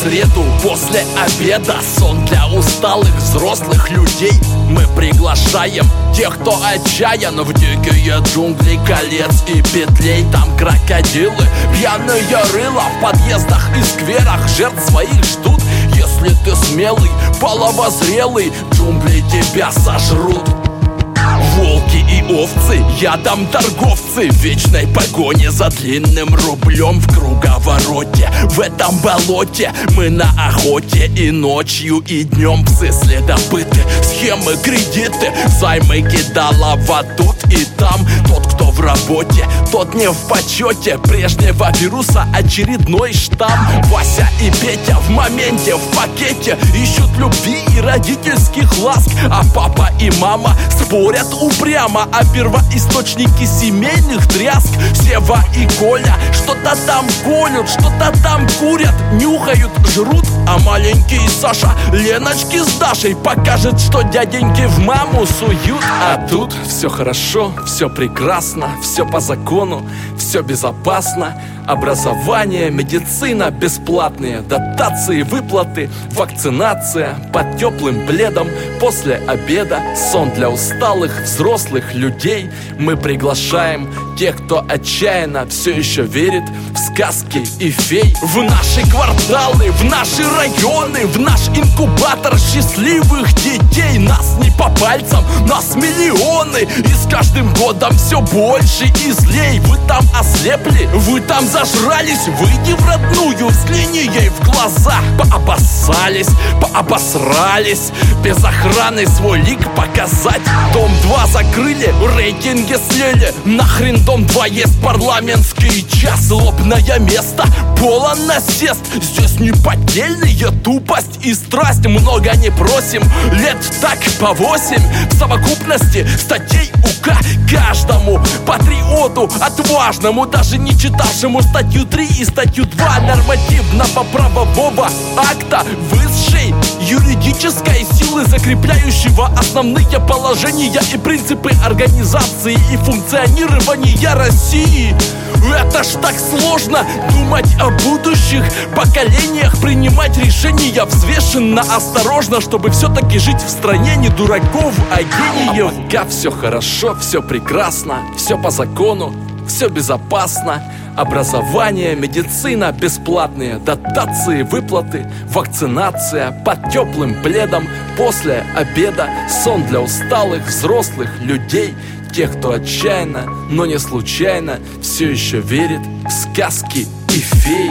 среду после обеда. Сон для усталых взрослых людей Мы приглашаем. Тех, кто отчаян В дикие джунгли колец и петлей. Там крокодилы, пьяные рыла В подъездах и скверах. Жертв своих ждут Если ты смелый, половозрелый. Джунгли тебя сожрут Волки и овцы, ядом торговцы В вечной погоне за длинным рублем в круговороте. В этом болоте мы на охоте И ночью, и днем псы следопыты Схемы, кредиты, займы кидалова тут и там. Тот, кто в работе, тот не в почете Прежнего вируса очередной штамм. Вася и Петя в моменте, в пакете Ищут любви и родительских ласк. А папа и мама спорят упрямо О первоисточнике семейных тряск. Сева и Коля что-то там колют, что-то там курят Нюхают, жрут, а маленький Саша Леночки с Дашей покажет, что дяденьки в маму суют. А тут все хорошо, все прекрасно, все по закону, все безопасно. Образование, медицина бесплатные Дотации, выплаты, вакцинация Под теплым пледом. После обеда Сон для усталых взрослых людей. Мы приглашаем тех, кто отчаянно все еще верит В сказки и фей. В наши кварталы, в наши районы В наш инкубатор счастливых детей Нас не по пальцам, нас миллионы И с каждым годом все больше и злей. Вы там ослепли, вы там зажрались Выйди в родную, взгляни ей в глаза Пообоссались, пообосрались Без охраны свой лик показать. Дом 2 закрыли, рейтинги слили Нахрен дом 2 есть парламентский час Лобное место, полон насест Здесь неподдельная тупость и страсть. Много не просим, лет так по восемь. В совокупности статей УК каждому Патриоту отважному, даже не читавшему статью 3 и статью 2 Нормативного правового акта высшей юридической силы Закрепляющего основные положения и принципы организации и функционирования России Это ж так сложно думать о будущих поколениях Принимать решения взвешенно, осторожно Чтобы все-таки жить в стране не дураков, а гениев. Пока все хорошо, все прекрасно, все по закону, все безопасно. Образование, медицина бесплатные Дотации, выплаты, вакцинация Под теплым пледом после обеда Сон для усталых взрослых людей Тех, кто отчаянно, но не случайно Все еще верит в сказки и фей